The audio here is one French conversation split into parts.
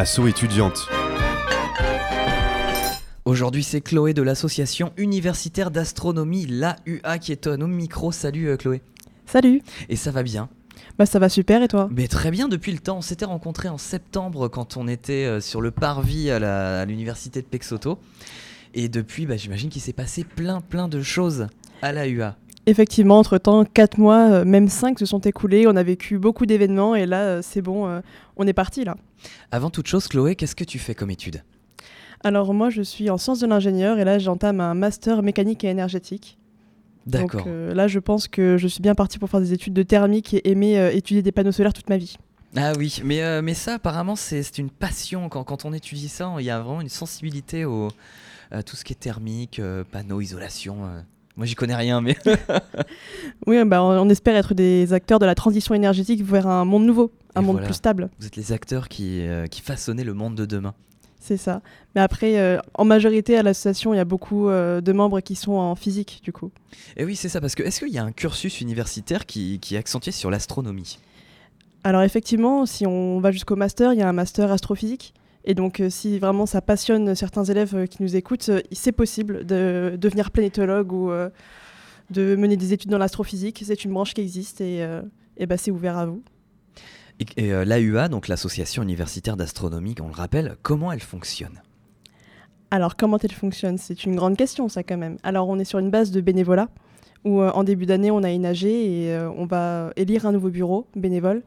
Asso étudiante. Aujourd'hui, c'est Chloé de l'association universitaire d'astronomie, l'AUA, qui est à nos micros. Salut euh, Chloé. Salut. Et ça va bien? Bah ça va super et toi? Mais très bien depuis le temps. On s'était rencontrés en septembre quand on était euh, sur le parvis à la- l'université de Pexoto. Et depuis, bah, j'imagine qu'il s'est passé plein plein de choses à l'AUA. Effectivement, entre-temps, 4 mois, euh, même 5 se sont écoulés, on a vécu beaucoup d'événements et là, euh, c'est bon, euh, on est parti là. Avant toute chose, Chloé, qu'est-ce que tu fais comme étude? Alors moi, je suis en sciences de l'ingénieur et là, j'entame un master mécanique et énergétique. D'accord. Donc euh, là, je pense que je suis bien parti pour faire des études de thermique et aimer euh, étudier des panneaux solaires toute ma vie. Ah oui, mais, euh, mais ça, apparemment, c'est une passion. Quand, quand on étudie ça, il y a vraiment une sensibilité au, à tout ce qui est thermique, panneaux, isolation. Moi, j'y connais rien, mais. Oui, bah, on, on espère être des acteurs de la transition énergétique vers un monde nouveau, un Et monde voilà. plus stable. Vous êtes les acteurs qui, euh, qui façonnaient le monde de demain. C'est ça. Mais après, euh, en majorité, à l'association, il y a beaucoup euh, de membres qui sont en physique, du coup. Et oui, c'est ça, parce que est-ce qu'il y a un cursus universitaire qui, qui est accentué sur l'astronomie? Alors effectivement, si on va jusqu'au master, il y a un master astrophysique. Et donc, euh, si vraiment ça passionne certains élèves euh, qui nous écoutent, euh, c'est possible de devenir planétologue ou de mener des études dans l'astrophysique. C'est une branche qui existe et, et bah, c'est ouvert à vous. Et, et, euh, l'AUA, donc l'association universitaire d'astronomie, on le rappelle, comment elle fonctionne? Alors, comment elle fonctionne? C'est une grande question, ça, quand même. Alors, on est sur une base de bénévolat, où euh, en début d'année, on a énagé et euh, on va élire un nouveau bureau bénévole.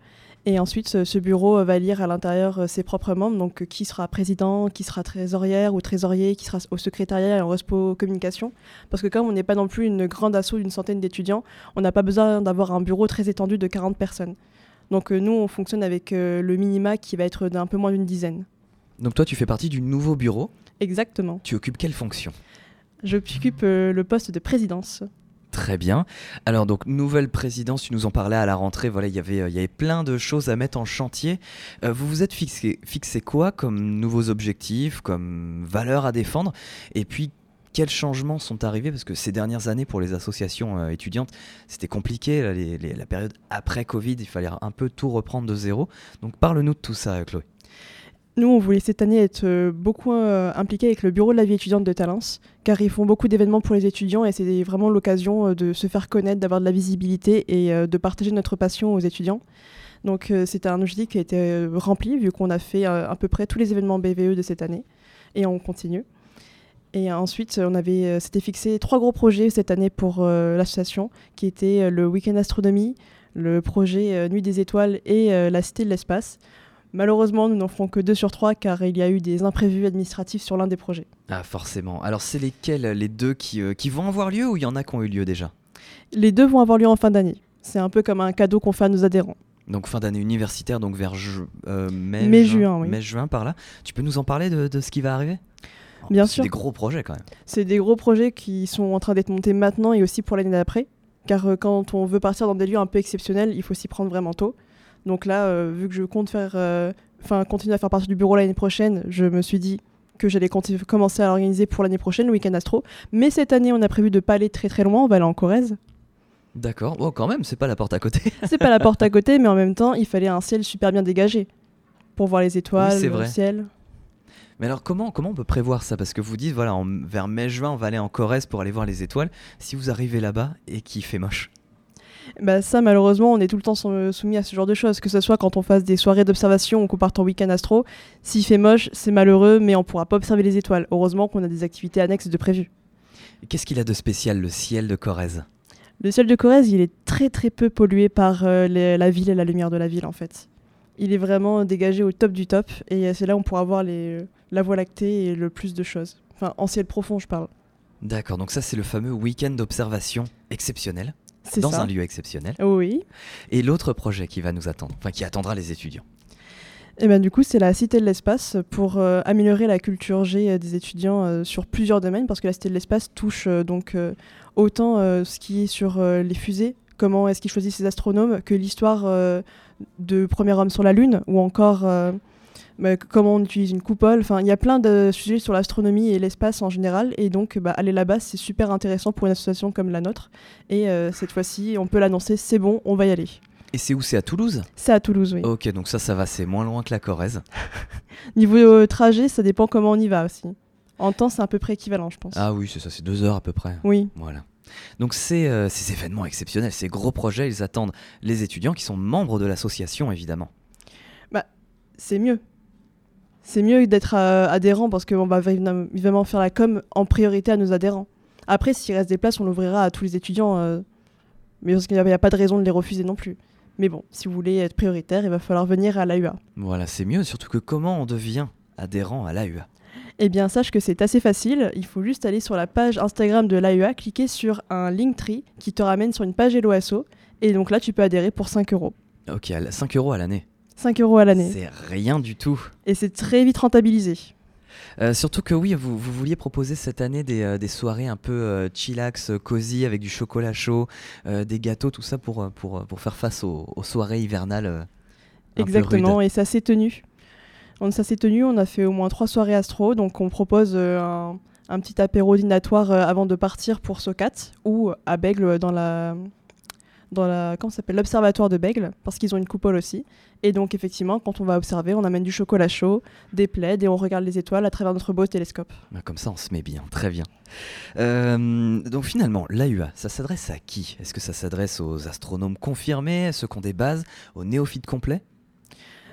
Et ensuite, ce, bureau euh, va élire à l'intérieur euh, ses propres membres, donc euh, qui sera président, qui sera trésorière ou trésorier, qui sera au secrétariat et en respo communication. Parce que comme on n'est pas non plus une grande asso d'une centaine d'étudiants, on n'a pas besoin d'avoir un bureau très étendu de 40 personnes. Donc nous, on fonctionne avec le minima qui va être d'un peu moins d'une dizaine. Donc toi, tu fais partie du nouveau bureau. Exactement. Tu occupes quelle fonction? J'occupe euh, le poste de présidence. Très bien. Alors donc nouvelle présidence, tu nous en parlais à la rentrée. Voilà, il y avait euh, il y avait plein de choses à mettre en chantier. Euh, vous vous êtes fixé quoi comme nouveaux objectifs, comme valeurs à défendre? Et puis quels changements sont arrivés? Parce que ces dernières années pour les associations euh, étudiantes, c'était compliqué. la période après Covid, il fallait un peu tout reprendre de zéro. Donc parle-nous de tout ça, Chloé. Nous, on voulait cette année être euh, beaucoup euh, impliqués avec le bureau de la vie étudiante de Talence, car ils font beaucoup d'événements pour les étudiants et c'est vraiment l'occasion euh, de se faire connaître, d'avoir de la visibilité et de partager notre passion aux étudiants. Donc c'était un objectif qui a été rempli vu qu'on a fait à peu près tous les événements BVE de cette année et on continue. Et ensuite, on avait s'était fixé trois gros projets cette année pour l'association, qui étaient le week-end astronomie, le projet Nuit des étoiles et la Cité de l'espace. Malheureusement, nous n'en ferons que deux sur trois car il y a eu des imprévus administratifs sur l'un des projets. Ah forcément. Alors c'est lesquels les deux qui, euh, qui vont avoir lieu ou il y en a qui ont eu lieu déjà? Les deux vont avoir lieu en fin d'année. C'est un peu comme un cadeau qu'on fait à nos adhérents. Donc fin d'année universitaire, donc vers ju- euh, mai, Mai, juin, juin, oui. mai, juin par là. Tu peux nous en parler de, de ce qui va arriver? Bien C'est sûr. des gros projets quand même. C'est des gros projets qui sont en train d'être montés maintenant et aussi pour l'année d'après. Car euh, quand on veut partir dans des lieux un peu exceptionnels, il faut s'y prendre vraiment tôt. Donc là, euh, vu que je compte faire, euh, enfin continuer à faire partie du bureau l'année prochaine, je me suis dit que j'allais commencer à l'organiser pour l'année prochaine, le week-end astro. Mais cette année, on a prévu de pas aller très très loin, on va aller en Corrèze. D'accord. Bon, quand même, c'est pas la porte à côté. C'est pas la porte à côté, mais en même temps, il fallait un ciel super bien dégagé pour voir les étoiles, le vrai. ciel. Mais alors comment, comment on peut prévoir ça? Parce que vous dites, voilà, en- vers mai-juin, on va aller en Corrèze pour aller voir les étoiles. Si vous arrivez là-bas et qu'il fait moche. Bah ça, malheureusement, on est tout le temps sou- soumis à ce genre de choses, que ce soit quand on fasse des soirées d'observation ou qu'on parte en week-end astro. S'il fait moche, c'est malheureux, mais on pourra pas observer les étoiles. Heureusement qu'on a des activités annexes de prévues. Qu'est-ce qu'il a de spécial, le ciel de Corrèze? Le ciel de Corrèze, il est très très peu pollué par euh, les- la ville et la lumière de la ville, en fait. Il est vraiment dégagé au top du top, et euh, c'est là où on pourra voir les, la Voie lactée et le plus de choses. Enfin, en ciel profond, je parle. D'accord, donc ça c'est le fameux week-end d'observation exceptionnel, dans ça. un lieu exceptionnel. Oui. Et l'autre projet qui va nous attendre, enfin qui attendra les étudiants. Et ben du coup, c'est la Cité de l'espace pour euh, améliorer la culture G euh, des étudiants euh, sur plusieurs domaines, parce que la Cité de l'espace touche donc autant ce qui est sur les fusées, comment est-ce qu'ils choisissent ces astronomes, que l'histoire de premier homme sur la Lune, ou encore bah, comment on utilise une coupole. Enfin, il y a plein de sujets sur l'astronomie et l'espace en général, et donc bah, aller là-bas, c'est super intéressant pour une association comme la nôtre. Et euh, cette fois-ci, on peut l'annoncer, c'est bon, on va y aller. Et c'est où? C'est à Toulouse? C'est à Toulouse, oui. Ok, donc ça, ça va, c'est moins loin que la Corrèze. Niveau euh, trajet, ça dépend comment on y va aussi. En temps, c'est à peu près équivalent, je pense. Ah oui, c'est ça, c'est deux heures à peu près. Oui. Voilà. Donc ces, euh, ces événements exceptionnels, ces gros projets, ils attendent les étudiants qui sont membres de l'association, évidemment. c'est mieux. C'est mieux d'être euh, adhérent parce qu'on va évidemment faire la com en priorité à nos adhérents. Après, s'il reste des places, on l'ouvrira à tous les étudiants. euh, mais parce qu'il n'y a, pas de raison de les refuser non plus. Mais bon, si vous voulez être prioritaire, il va falloir venir à l'AUA. Voilà, c'est mieux, surtout que comment on devient adhérent à l'AUA? Eh bien, sache que c'est assez facile. Il faut juste aller sur la page Instagram de l'AUA, cliquer sur un Linktree qui te ramène sur une page Helloasso. Et donc là, tu peux adhérer pour 5 euros. Ok, à la- 5 euros à l'année. 5 euros à l'année. C'est rien du tout. Et c'est très vite rentabilisé. Euh, surtout que oui, vous, vous vouliez proposer cette année des, euh, des soirées un peu euh, chillax, cosy, avec du chocolat chaud, des gâteaux, tout ça pour, pour, pour faire face aux, aux soirées hivernales. Exactement, et ça s'est tenu. On, ça s'est tenu, on a fait au moins trois soirées astro, donc on propose un, un petit apéro dînatoire avant de partir pour Socat ou à Bègle dans la dans la comment s'appelle l'observatoire de Bègle parce qu'ils ont une coupole aussi. Et donc effectivement, quand on va observer, on amène du chocolat chaud, des plaids et on regarde les étoiles à travers notre beau télescope. Ah, Comme ça, on se met bien, très bien. Euh, donc finalement, l'AUA, ça s'adresse à qui? Est-ce que ça s'adresse aux astronomes confirmés, à ceux qui ont des bases, aux néophytes complets?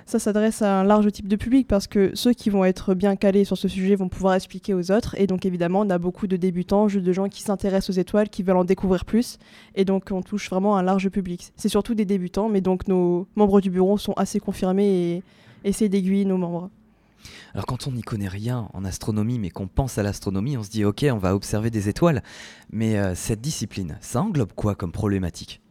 Ça s'adresse à un large type de public parce que ceux qui vont être bien calés sur ce sujet vont pouvoir expliquer aux autres. Et donc évidemment, on a beaucoup de débutants, juste de gens qui s'intéressent aux étoiles, qui veulent en découvrir plus. Et donc on touche vraiment un large public. C'est surtout des débutants, mais donc nos membres du bureau sont assez confirmés et essaient d'aiguiller nos membres. Alors quand on n'y connaît rien en astronomie, mais qu'on pense à l'astronomie, on se dit ok, on va observer des étoiles. Mais euh, cette discipline, ça englobe quoi comme problématique?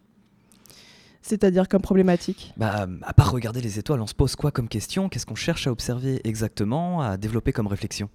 C'est-à-dire comme problématique? Bah, à part regarder les étoiles, on se pose quoi comme question? Qu'est-ce qu'on cherche à observer exactement, à développer comme réflexion?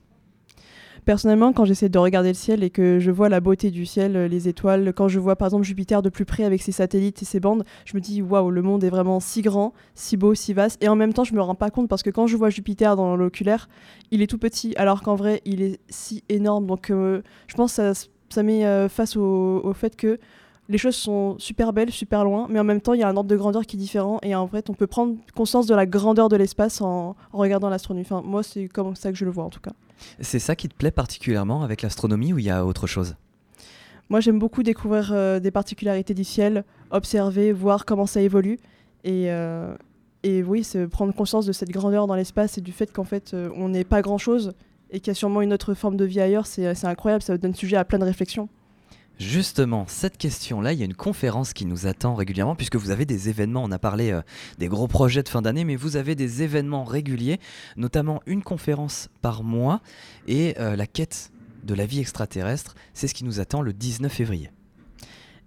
Personnellement, quand j'essaie de regarder le ciel et que je vois la beauté du ciel, euh, les étoiles, quand je vois par exemple Jupiter de plus près avec ses satellites et ses bandes, je me dis waouh, le monde est vraiment si grand, si beau, si vaste. Et en même temps, je me rends pas compte parce que quand je vois Jupiter dans l'oculaire, il est tout petit, alors qu'en vrai, il est si énorme. Donc, euh, je pense que ça, ça met euh, face au, au fait que les choses sont super belles, super loin, mais en même temps, il y a un ordre de grandeur qui est différent. Et en fait, on peut prendre conscience de la grandeur de l'espace en, en regardant l'astronomie. Enfin, moi, c'est comme ça que je le vois en tout cas. C'est ça qui te plaît particulièrement avec l'astronomie ou il y a autre chose? Moi, j'aime beaucoup découvrir euh, des particularités du ciel, observer, voir comment ça évolue. Et, euh, et oui, c'est prendre conscience de cette grandeur dans l'espace et du fait qu'en fait, euh, on n'est pas grand-chose et qu'il y a sûrement une autre forme de vie ailleurs. C'est c'est incroyable, ça donne sujet à plein de réflexions. Justement, cette question-là, il y a une conférence qui nous attend régulièrement, puisque vous avez des événements, on a parlé euh, des gros projets de fin d'année, mais vous avez des événements réguliers, notamment une conférence par mois, et euh, la quête de la vie extraterrestre, c'est ce qui nous attend le 19 février.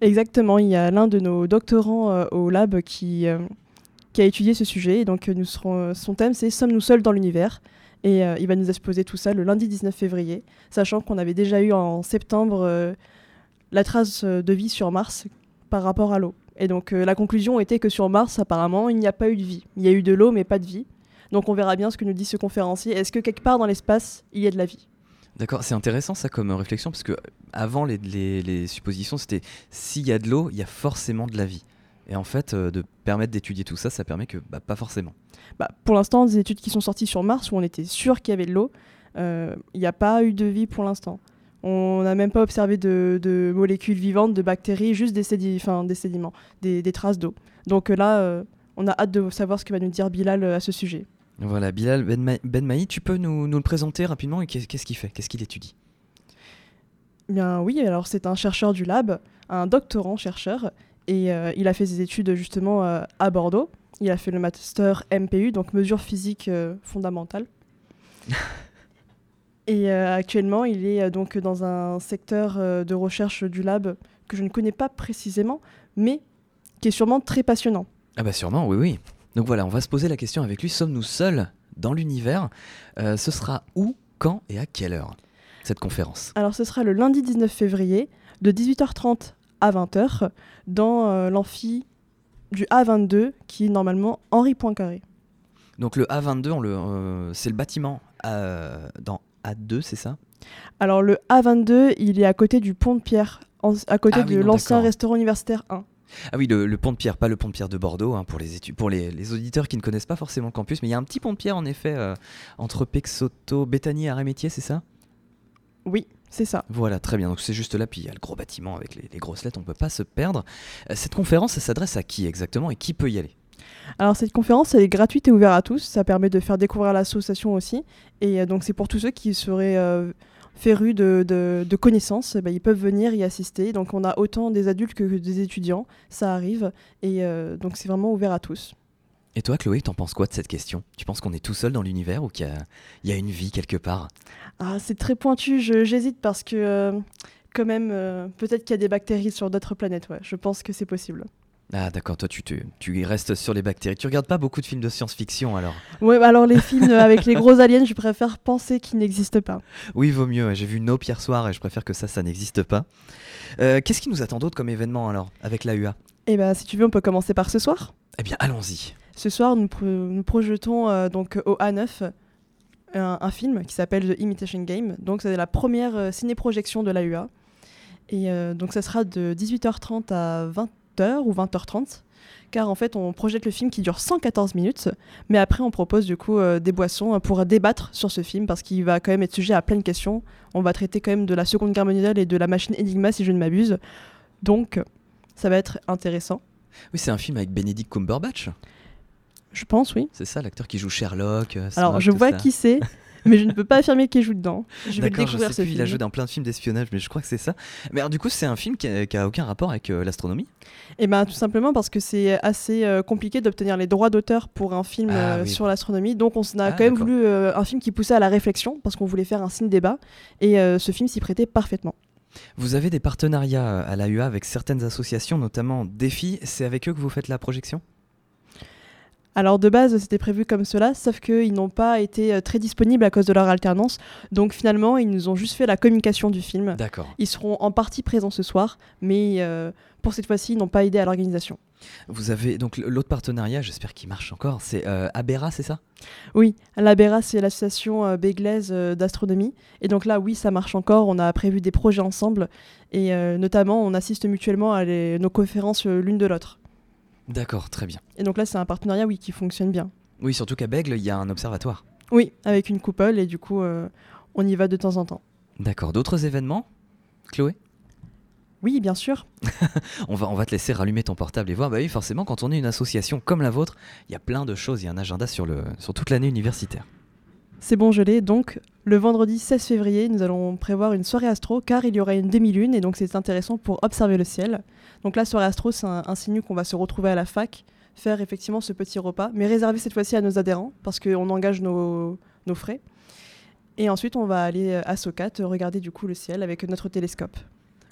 Exactement, il y a l'un de nos doctorants euh, au lab qui, a étudié ce sujet. Et donc, nous serons, son thème, c'est Sommes-nous seuls dans l'univers? Et il va nous exposer tout ça le lundi 19 février, sachant qu'on avait déjà eu en septembre la trace euh, de vie sur Mars par rapport à l'eau. Et donc, euh, la conclusion était que sur Mars, apparemment, il n'y a pas eu de vie. Il y a eu de l'eau, mais pas de vie. Donc, on verra bien ce que nous dit ce conférencier. Est-ce que quelque part dans l'espace, il y a de la vie? D'accord, c'est intéressant ça comme euh, réflexion, parce que avant les, les- les suppositions, c'était s'il y a de l'eau, il y a forcément de la vie. Et en fait, euh, de permettre d'étudier tout ça, ça permet que bah, pas forcément. Bah, pour l'instant, des études qui sont sorties sur Mars où on était sûr qu'il y avait de l'eau, euh, il n'y a pas eu de vie pour l'instant. On n'a même pas observé de, de molécules vivantes, de bactéries, juste des, sédi- des sédiments, des, des traces d'eau. Donc euh, là, euh, on a hâte de savoir ce que va nous dire Bilal euh, à ce sujet. Voilà, Bilal Ben Benmaï, tu peux nous, nous le présenter rapidement et qu'est- qu'est-ce qu'il fait? Qu'est-ce qu'il étudie? Eh Bien oui, alors c'est un chercheur du lab, un doctorant chercheur, et euh, il a fait ses études justement euh, à Bordeaux. Il a fait le master MPU, donc mesures physiques fondamentales. et euh, actuellement, il est euh, donc dans un secteur euh, de recherche du lab que je ne connais pas précisément, mais qui est sûrement très passionnant. Ah bah sûrement, oui, oui. Donc voilà, on va se poser la question avec lui, sommes-nous seuls dans l'univers Euh, Ce sera où, quand et à quelle heure cette conférence? Alors ce sera le lundi 19 février de 18h30 à 20h dans euh, l'amphi du A22 qui est normalement Henri Poincaré. Donc le A22, on le, euh, c'est le bâtiment euh, dans A2, c'est ça? Alors le A22, il est à côté du pont de Pierre, en- à côté Ah de l'ancien restaurant universitaire 1. Ah oui, le, pont de pierre, pas le pont de pierre de Bordeaux, hein, pour, les, pour les, auditeurs qui ne connaissent pas forcément le campus, mais il y a un petit pont de pierre en effet euh, entre Pexoto, Béthanie et Arémétier, c'est ça? Oui, c'est ça. Voilà, très bien. Donc c'est juste là, puis il y a le gros bâtiment avec les, grosses lettres, on ne peut pas se perdre. Euh, cette conférence, ça s'adresse à qui exactement et qui peut y aller? Alors cette conférence, elle est gratuite et ouverte à tous. Ça permet de faire découvrir l'association aussi. Et euh, donc c'est pour tous ceux qui seraient férus de, de, connaissances, bah, ils peuvent venir y assister. Donc on a autant des adultes que des étudiants, ça arrive. Et euh, donc c'est vraiment ouvert à tous. Et toi, Chloé, t'en penses quoi de cette question? Tu penses qu'on est tout seul dans l'univers ou qu'il y, a une vie quelque part? Ah, C'est très pointu, j'hésite parce que euh, quand même, euh, peut-être qu'il y a des bactéries sur d'autres planètes, ouais. je pense que c'est possible. Ah d'accord, toi tu, tu, tu, restes sur les bactéries. Tu regardes pas beaucoup de films de science-fiction alors Ouais, bah alors les films avec les gros aliens, je préfère penser qu'ils n'existent pas. Oui, vaut mieux. J'ai vu Nope hier soir et je préfère que ça, ça n'existe pas. Euh, qu'est-ce qui nous attend d'autre comme événement alors avec l'AUA Eh bah si tu veux, on peut commencer par ce soir. Eh bien, allons-y. Ce soir, nous, nous projetons euh, donc au A9 un, film qui s'appelle The Imitation Game. Donc c'est la première euh, ciné-projection de l'AUA. Et donc ça sera de 18h30 à 20 ou 20h30 car en fait on projette le film qui dure 114 minutes, mais après on propose du coup euh, des boissons pour débattre sur ce film parce qu'il va quand même être sujet à plein de questions. On va traiter quand même de la Seconde Guerre mondiale et de la machine Enigma si je ne m'abuse, donc ça va être intéressant. Oui, c'est un film avec Benedict Cumberbatch. Je pense, oui. C'est ça, l'acteur qui joue Sherlock. Euh, Alors, je vois qui c'est. mais je ne peux pas affirmer qu'il joue dedans. Je vais découvrir ce film. Il a joué dans plein de films d'espionnage, mais je crois que c'est ça. Mais alors, du coup, c'est un film qui a, aucun rapport avec euh, l'astronomie? Eh bien, tout simplement parce que c'est assez euh, compliqué d'obtenir les droits d'auteur pour un film ah euh, sur l'astronomie. Donc, on a ah, quand même voulu un film qui poussait à la réflexion, parce qu'on voulait faire un ciné débat. Et ce film s'y prêtait parfaitement. Vous avez des partenariats à l'AUA avec certaines associations, notamment Défi. C'est avec eux que vous faites la projection? Alors de base, c'était prévu comme cela, sauf qu'ils n'ont pas été euh, très disponibles à cause de leur alternance. Donc finalement, ils nous ont juste fait la communication du film. D'accord. Ils seront en partie présents ce soir, mais euh, pour cette fois-ci, ils n'ont pas aidé à l'organisation. Vous avez donc l'autre partenariat, j'espère qu'il marche encore, c'est euh, Abera, c'est ça? Oui, l'Abera, c'est l'association euh, béglaise d'astronomie. Et donc là, oui, ça marche encore. On a prévu des projets ensemble. Et notamment, on assiste mutuellement à nos conférences l'une de l'autre. D'accord, très bien. Et donc là, c'est un partenariat, oui, qui fonctionne bien. Oui, surtout qu'à Bègle, il y a un observatoire. Oui, avec une coupole, et du coup, euh, on y va de temps en temps. D'accord. D'autres événements, Chloé? Oui, bien sûr. on, va, on va te laisser rallumer ton portable et voir. Bah oui, forcément, quand on est une association comme la vôtre, il y a plein de choses. Il y a un agenda sur, le, sur toute l'année universitaire. C'est bon, je l'ai. Donc, le vendredi 16 février, nous allons prévoir une soirée astro car il y aura une demi-lune et donc c'est intéressant pour observer le ciel. Donc la soirée astro, c'est un, signe qu'on va se retrouver à la fac, faire effectivement ce petit repas, mais réservé cette fois-ci à nos adhérents parce qu'on engage nos, frais. Et ensuite, on va aller à Socat regarder du coup le ciel avec notre télescope.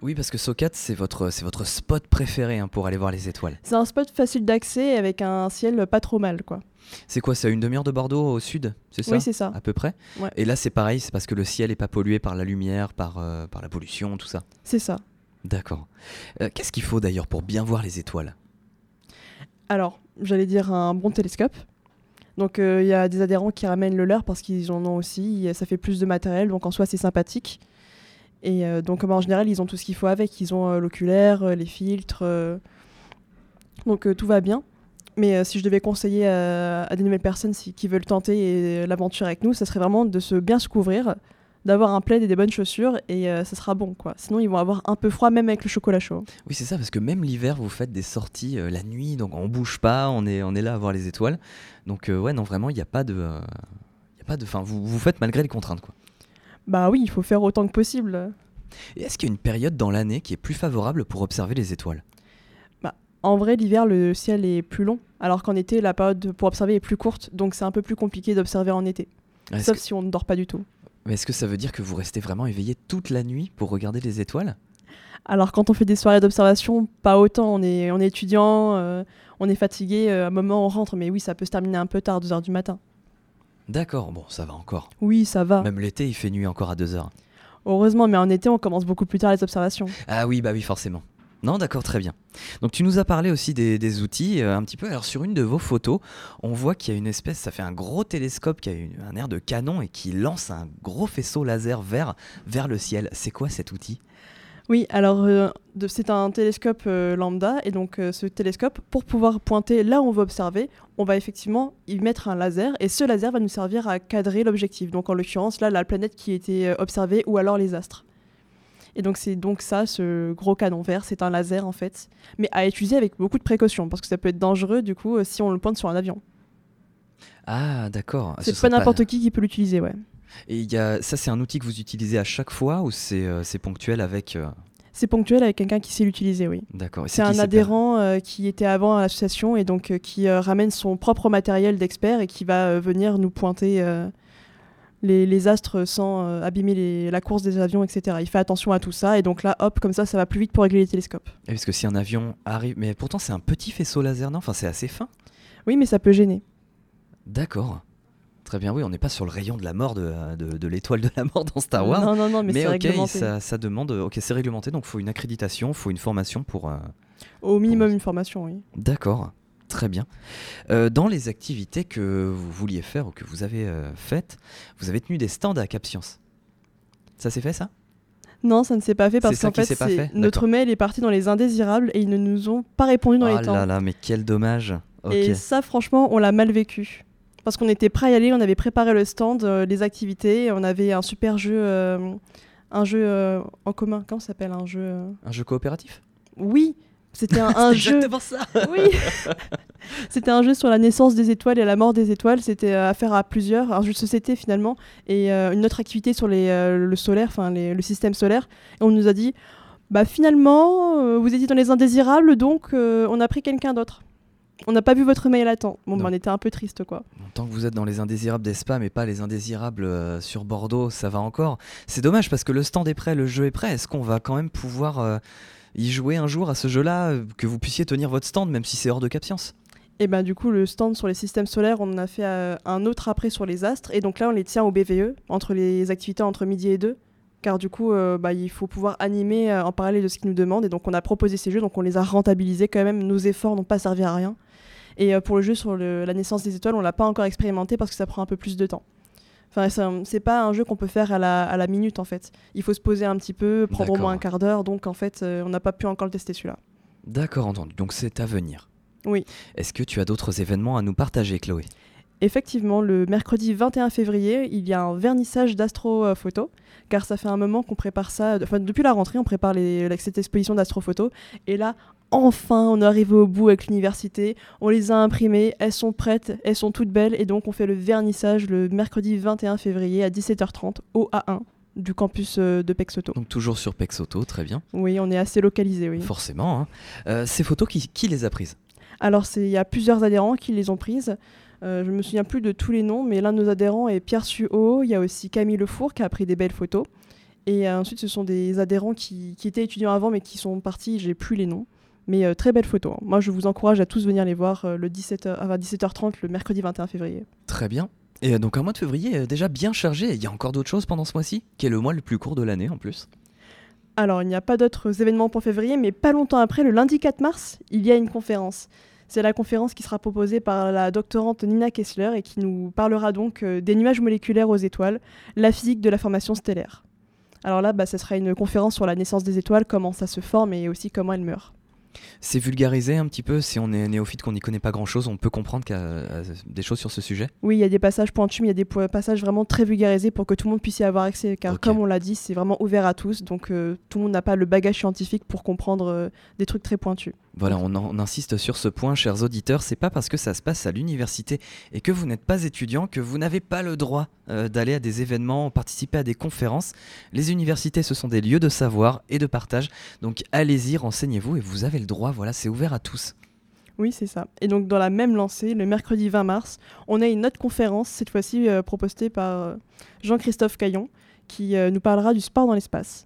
Oui, parce que Socat, c'est votre, c'est votre spot préféré hein, pour aller voir les étoiles. C'est un spot facile d'accès avec un ciel pas trop mal, quoi. C'est quoi C'est à une demi-heure de Bordeaux au sud C'est ça Oui, c'est ça. À peu près Et là, c'est pareil, c'est parce que le ciel n'est pas pollué par la lumière, par, euh, par la pollution, tout ça C'est ça. D'accord. Euh, qu'est-ce qu'il faut d'ailleurs pour bien voir les étoiles? Alors, j'allais dire un bon télescope. Donc, euh, il y a des adhérents qui ramènent le leur parce qu'ils en ont aussi. Ça fait plus de matériel, donc en soi, c'est sympathique. Et donc, en général, ils ont tout ce qu'il faut avec. Ils ont l'oculaire, les filtres. donc, tout va bien. Mais euh, si je devais conseiller à, des nouvelles personnes qui veulent tenter l'aventure avec nous, ça serait vraiment de se bien se couvrir, d'avoir un plaid et des bonnes chaussures et euh, ça sera bon. Sinon ils vont avoir un peu froid même avec le chocolat chaud. Oui c'est ça parce que même l'hiver vous faites des sorties euh, la nuit donc on bouge pas, on est, là à voir les étoiles. Donc ouais non vraiment il n'y a pas de... y a pas de fin, vous, vous faites malgré les contraintes quoi. Bah oui il faut faire autant que possible. Et est-ce qu'il y a une période dans l'année qui est plus favorable pour observer les étoiles? En vrai, l'hiver, le ciel est plus long, alors qu'en été, la période pour observer est plus courte, donc c'est un peu plus compliqué d'observer en été. Sauf si on ne dort pas du tout. Mais est-ce que ça veut dire que vous restez vraiment éveillé toute la nuit pour regarder les étoiles? Alors quand on fait des soirées d'observation, pas autant. On est, on est étudiant, euh, on est fatigué, euh, à un moment on rentre, mais oui, ça peut se terminer un peu tard, 2h du matin. D'accord, bon, ça va encore. Oui, ça va. Même l'été, il fait nuit encore à 2h. Heureusement, mais en été, on commence beaucoup plus tard les observations. Ah oui, bah oui, forcément. Non, d'accord, très bien. Donc tu nous as parlé aussi des, outils euh, un petit peu. Alors sur une de vos photos, on voit qu'il y a une espèce, ça fait un gros télescope qui a un air de canon et qui lance un gros faisceau laser vers, vers le ciel. C'est quoi cet outil? Oui, alors euh, c'est un télescope euh, lambda, et donc euh, ce télescope, pour pouvoir pointer là où on veut observer, on va effectivement y mettre un laser, et ce laser va nous servir à cadrer l'objectif. Donc en l'occurrence, là, la planète qui était observée, ou alors les astres. Et donc c'est donc ça, ce gros canon vert, c'est un laser en fait, mais à utiliser avec beaucoup de précautions, parce que ça peut être dangereux du coup si on le pointe sur un avion. Ah, d'accord. Ce C'est pas n'importe qui qui peut l'utiliser, ouais. Et il y a... ça, c'est un outil que vous utilisez à chaque fois ou c'est euh, ponctuel avec. euh, C'est ponctuel avec quelqu'un qui sait l'utiliser, oui. D'accord. C'est un adhérent euh, qui était avant à l'association et donc qui ramène son propre matériel d'expert et qui va venir nous pointer les, les astres sans abîmer les- la course des avions, etc. Il fait attention à tout ça et donc là, hop, comme ça, ça va plus vite pour régler les télescopes. Et Parce que si un avion arrive. Mais pourtant, c'est un petit faisceau laser, non? Enfin, c'est assez fin. Oui, mais ça peut gêner. D'accord. Très bien, oui, on n'est pas sur le rayon de la mort de, de, de l'étoile de la mort dans Star Wars. Non, non, non, mais, c'est ok, réglementé. ça, ça demande. Ok, c'est réglementé, donc il faut une accréditation, il faut une formation pour. euh, Au minimum une formation, oui. D'accord, très bien. Euh, dans les activités que vous vouliez faire ou que vous avez euh, faites, vous avez tenu des stands à Cap Science. Ça s'est fait ça? Non, ça ne s'est pas fait parce qu'en fait, notre mail est parti dans les indésirables et ils ne nous ont pas répondu dans les temps. là là, mais quel dommage. Et ça, franchement, on l'a mal vécu. Parce qu'on était prêts à y aller, on avait préparé le stand, euh, les activités, on avait un super jeu, euh, un jeu euh, en commun. Comment ça s'appelle un jeu euh Un jeu coopératif? Oui, c'était un, un jeu. exactement ça Oui, c'était un jeu sur la naissance des étoiles et la mort des étoiles. C'était à faire à plusieurs, un jeu de société finalement, et euh, une autre activité sur les, euh, le solaire, enfin le système solaire. Et on nous a dit, bah finalement, euh, vous étiez dans les indésirables, donc euh, on a pris quelqu'un d'autre. On n'a pas vu votre mail à temps. Bon, bah, on était un peu triste, quoi. Tant que vous êtes dans les indésirables des spas, mais pas les indésirables euh, sur Bordeaux, ça va encore. C'est dommage parce que le stand est prêt, le jeu est prêt. Est-ce qu'on va quand même pouvoir euh, y jouer un jour à ce jeu-là, euh, que vous puissiez tenir votre stand, même si c'est hors de Cap Science? Et ben du coup, le stand sur les systèmes solaires, on en a fait euh, un autre après sur les astres. Et donc là, on les tient au BVE, entre les activités entre midi et deux. Car du coup, euh, bah, il faut pouvoir animer euh, en parallèle de ce qu'ils nous demandent. Et donc, on a proposé ces jeux, donc on les a rentabilisés quand même. Nos efforts n'ont pas servi à rien. Et euh, pour le jeu sur le- la naissance des étoiles, on l'a pas encore expérimenté parce que ça prend un peu plus de temps. Enfin, c'est pas un jeu qu'on peut faire à la, à la minute en fait. Il faut se poser un petit peu, prendre au moins un quart d'heure. Donc en fait, on n'a pas pu encore le tester celui-là. D'accord, entendu. Donc c'est à venir. Oui. Est-ce que tu as d'autres événements à nous partager, Chloé? Effectivement, le mercredi 21 février, il y a un vernissage d'astrophoto, car ça fait un moment qu'on prépare ça. Enfin, depuis la rentrée, on prépare les- cette exposition d'astrophoto. Et là, enfin, on est arrivé au bout avec l'université. On les a imprimées, elles sont prêtes, elles sont toutes belles. Et donc, on fait le vernissage le mercredi 21 février à 17h30 au A1 du campus euh, de Pexoto. Donc toujours sur Pexoto, très bien. Oui, on est assez localisé, oui. Forcément. hein. Euh, ces photos, qui, qui les a prises? Alors, il y a plusieurs adhérents qui les ont prises. Euh, je me souviens plus de tous les noms, mais l'un de nos adhérents est Pierre Suot. Il y a aussi Camille Lefour qui a pris des belles photos. Et euh, ensuite, ce sont des adhérents qui, qui étaient étudiants avant, mais qui sont partis. J'ai plus les noms. Mais euh, très belles photos. hein. Moi, je vous encourage à tous venir les voir le 17 à 17h30 le mercredi 21 février. Très bien. Et donc un mois de février déjà bien chargé. Il y a encore d'autres choses pendant ce mois-ci, qui est le mois le plus court de l'année en plus. Alors, il n'y a pas d'autres événements pour février, mais pas longtemps après, le lundi 4 mars, il y a une conférence. C'est la conférence qui sera proposée par la doctorante Nina Kessler et qui nous parlera donc euh, des nuages moléculaires aux étoiles, la physique de la formation stellaire. Alors là, bah, ce sera une conférence sur la naissance des étoiles, comment ça se forme et aussi comment elles meurent. C'est vulgarisé un petit peu. Si on est néophyte, qu'on n'y connaît pas grand-chose, on peut comprendre qu'il y a euh, des choses sur ce sujet. Oui, il y a des passages pointus, mais il y a des passages vraiment très vulgarisés pour que tout le monde puisse y avoir accès, car comme on l'a dit, c'est vraiment ouvert à tous, donc euh, tout le monde n'a pas le bagage scientifique pour comprendre euh, des trucs très pointus. Voilà, on, en- on insiste sur ce point, chers auditeurs. C'est pas parce que ça se passe à l'université et que vous n'êtes pas étudiant que vous n'avez pas le droit euh, d'aller à des événements, participer à des conférences. Les universités, ce sont des lieux de savoir et de partage. Donc allez-y, renseignez-vous et vous avez le droit. Voilà, c'est ouvert à tous. Oui, c'est ça. Et donc, dans la même lancée, le mercredi 20 mars, on a une autre conférence, cette fois-ci euh, proposée par euh, Jean-Christophe Caillon, qui nous parlera du sport dans l'espace.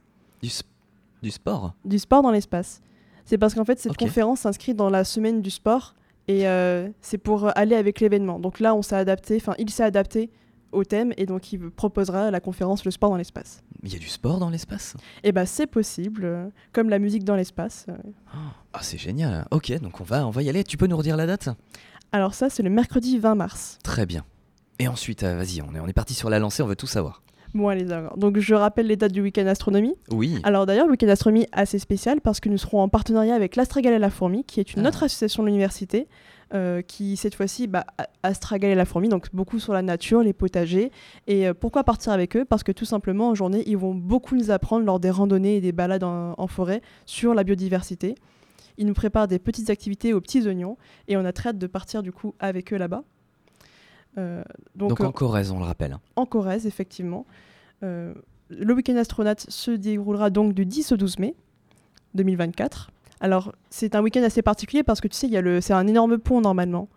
Du sport? Du sport dans l'espace. C'est parce qu'en fait, cette conférence s'inscrit dans la semaine du sport et euh, c'est pour euh, aller avec l'événement. Donc là, on s'est adapté, enfin, il s'est adapté au thème et donc il proposera la conférence Le sport dans l'espace. Il y a du sport dans l'espace? Et bah, c'est possible, euh, comme la musique dans l'espace. euh. Ah, c'est génial. Ok, donc on va, on va y aller. Tu peux nous redire la date? Alors, ça, c'est le mercredi 20 mars. Très bien. Et ensuite, vas-y, on est, on est parti sur la lancée, on veut tout savoir. Bon, allez, d'accord. Donc, je rappelle les dates du week-end astronomie. Oui. Alors, d'ailleurs, le week-end astronomie assez spécial parce que nous serons en partenariat avec l'Astragale et la Fourmi, qui est une Ah. autre association de l'université, euh, qui cette fois-ci, bah, Astragale et la Fourmi, donc beaucoup sur la nature, les potagers. Et euh, pourquoi partir avec eux? Parce que tout simplement, en journée, ils vont beaucoup nous apprendre lors des randonnées et des balades en, en forêt sur la biodiversité. Ils nous préparent des petites activités aux petits oignons et on a très hâte de partir du coup avec eux là-bas. Euh, donc, Donc, euh, en Corrèze, on le rappelle. en Corrèze, effectivement. Euh, le week-end astronaute se déroulera donc du 10 au 12 mai 2024. Alors, c'est un week-end assez particulier parce que tu sais, il y a le, c'est un énorme pont normalement.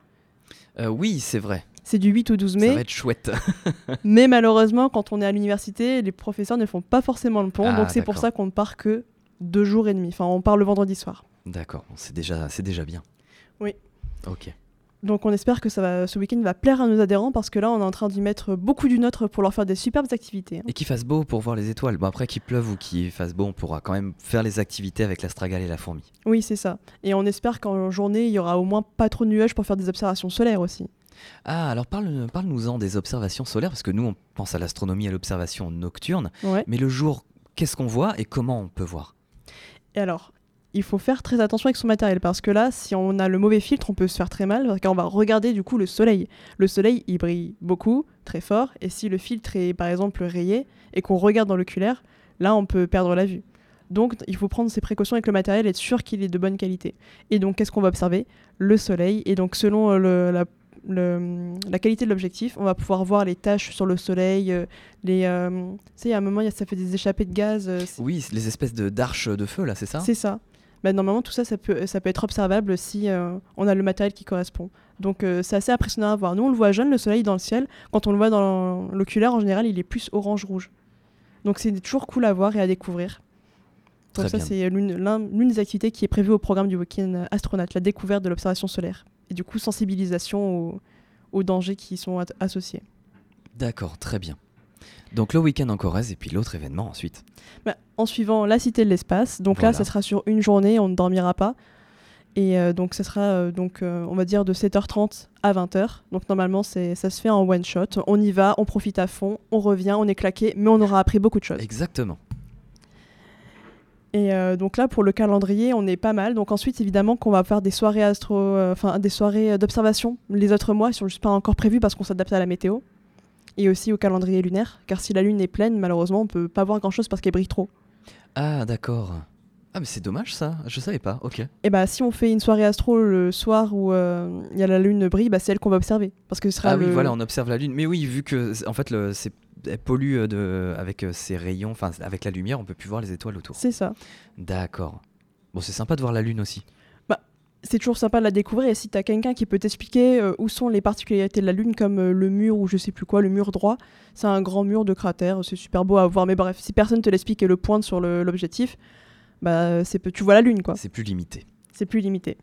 Euh, oui, c'est vrai. C'est du 8 au 12 Ça mai, va être chouette. mais malheureusement, quand on est à l'université, les professeurs ne font pas forcément le pont, Ah, donc c'est pour ça qu'on ne part que deux jours et demi. Enfin, on part le vendredi soir. D'accord, c'est déjà, c'est déjà bien. Oui. Ok. Donc on espère que ça va, ce week-end va plaire à nos adhérents parce que là, on est en train d'y mettre beaucoup du nôtre pour leur faire des superbes activités. hein. Et qu'il fasse beau pour voir les étoiles. Bon, après qu'il pleuve ou qu'il fasse beau, on pourra quand même faire les activités avec l'astragale et la fourmi. Oui, c'est ça. Et on espère qu'en journée, il y aura au moins pas trop de nuages pour faire des observations solaires aussi. Ah, alors parle, parle-nous-en des observations solaires, parce que nous, on pense à l'astronomie, à l'observation nocturne. Ouais. Mais le jour, qu'est-ce qu'on voit et comment on peut voir? Et alors, il faut faire très attention avec son matériel parce que là, si on a le mauvais filtre, on peut se faire très mal parce qu'on va regarder du coup le soleil. Le soleil, il brille beaucoup, très fort, et si le filtre est par exemple rayé et qu'on regarde dans l'oculaire, là, on peut perdre la vue. Donc, il faut prendre ses précautions avec le matériel et être sûr qu'il est de bonne qualité. Et donc, qu'est-ce qu'on va observer? Le soleil. Et donc, selon le- la, le- la qualité de l'objectif, on va pouvoir voir les taches sur le soleil, euh, les... euh, tu sais, il y a un moment, ça fait des échappées de gaz. euh, Oui, les espèces de d'arches de feu, là, c'est ça? C'est ça. Bah, normalement, tout ça, ça peut, ça peut être observable si euh, on a le matériel qui correspond. Donc, euh, c'est assez impressionnant à voir. Nous, on le voit jeune, le soleil dans le ciel. Quand on le voit dans l'oculaire, en général, il est plus orange-rouge. Donc, c'est toujours cool à voir et à découvrir. Donc, Très ça, c'est l'une l'un- l'une des activités qui est prévue au programme du week-end astronaute, la découverte de l'observation solaire. Et du coup, sensibilisation aux, aux dangers qui y sont associés. D'accord, très bien. Donc le week-end en Corrèze et puis l'autre événement ensuite. Bah, en suivant la cité de l'espace. Donc là, ça sera sur une journée, on ne dormira pas. Et euh, donc, ça sera, euh, donc, euh, on va dire, de 7h30 à 20h. Donc, normalement, c'est, ça se fait en one shot. On y va, on profite à fond, on revient, on est claqué, mais on aura appris beaucoup de choses. Exactement. Et donc là, pour le calendrier, on est pas mal. Donc ensuite, évidemment, qu'on va faire des soirées astro, enfin des soirées d'observation. Les autres mois, ils sont juste pas encore prévus parce qu'on s'adapte à la météo et aussi au calendrier lunaire. Car si la lune est pleine, malheureusement, on peut pas voir grand chose parce qu'elle brille trop. Ah, d'accord. Ah, mais c'est dommage ça, je savais pas, ok. Et bah, si on fait une soirée astro le soir où euh, il y a la lune brille, bah, c'est elle qu'on va observer. Parce que ce sera Ah oui, voilà, on observe la Lune. Mais oui, vu que en fait, le, c'est, elle pollue euh, de, avec euh, ses rayons, enfin avec la lumière, on peut plus voir les étoiles autour. C'est ça. D'accord. Bon, c'est sympa de voir la Lune aussi. C'est toujours sympa de la découvrir. Et si tu as quelqu'un qui peut t'expliquer euh, où sont les particularités de la lune, comme euh, le mur ou je sais plus quoi, le mur droit, c'est un grand mur de cratère. C'est super beau à voir. Mais bref, si personne te l'explique et le pointe sur l'objectif, bah, c'est, tu vois la lune, quoi. C'est plus limité. C'est plus limité.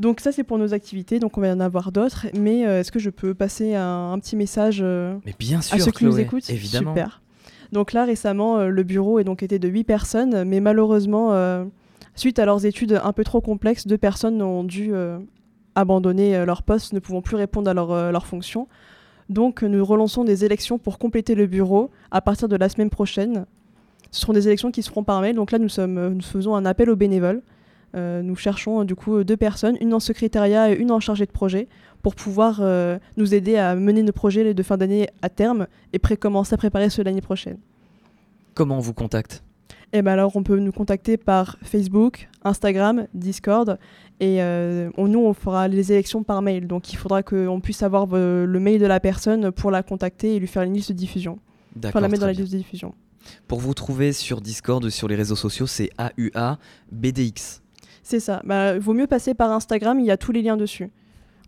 Donc ça, c'est pour nos activités. Donc on va y en avoir d'autres. Mais euh, est-ce que je peux passer un, un petit message Mais bien sûr, à ceux qui nous écoutent? évidemment. Super. Donc là, récemment, le bureau est donc été de 8 personnes, mais malheureusement, suite à leurs études un peu trop complexes, deux personnes ont dû euh, abandonner euh, leur poste, ne pouvant plus répondre à leur, euh, leurs fonctions. Donc nous relançons des élections pour compléter le bureau à partir de la semaine prochaine. Ce seront des élections qui se feront par mail. Donc là, nous, faisons un appel aux bénévoles. Nous cherchons du coup deux personnes, une en secrétariat et une en chargée de projet, pour pouvoir nous aider à mener nos projets de fin d'année à terme et pré commencer à préparer ceux de l'année prochaine. Comment on vous contacte? Et ben alors, on peut nous contacter par Facebook, Instagram, Discord, et euh, on- nous, on fera les élections par mail. Donc, il faudra qu'on puisse avoir euh, le mail de la personne pour la contacter et lui faire une liste de diffusion. D'accord. Enfin, la mettre dans la liste de diffusion. Pour vous trouver sur Discord sur les réseaux sociaux, c'est AUA BDX. C'est ça. Bah, vaut mieux passer par Instagram, il y a tous les liens dessus.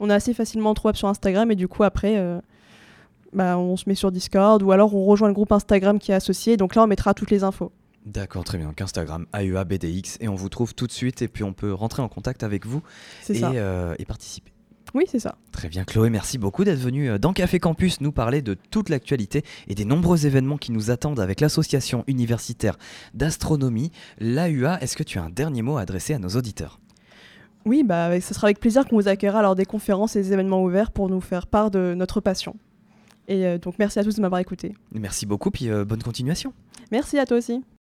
On est assez facilement trouvable sur Instagram et du coup, après, euh, bah, on se met sur Discord ou alors on rejoint le groupe Instagram qui est associé. Donc là, on mettra toutes les infos. D'accord, très bien. Donc Instagram, AUA BDX, et on vous trouve tout de suite, et puis on peut rentrer en contact avec vous et, euh, et participer. Oui, c'est ça. Très bien, Chloé, merci beaucoup d'être venue euh, dans Café Campus nous parler de toute l'actualité et des nombreux événements qui nous attendent avec l'association universitaire d'astronomie, l'AUA. Est-ce que tu as un dernier mot à adresser à nos auditeurs? Oui, bah, ce sera avec plaisir qu'on vous accueillera lors des conférences et des événements ouverts pour nous faire part de notre passion. Et donc merci à tous de m'avoir écouté. Merci beaucoup, puis bonne continuation. Merci à toi aussi.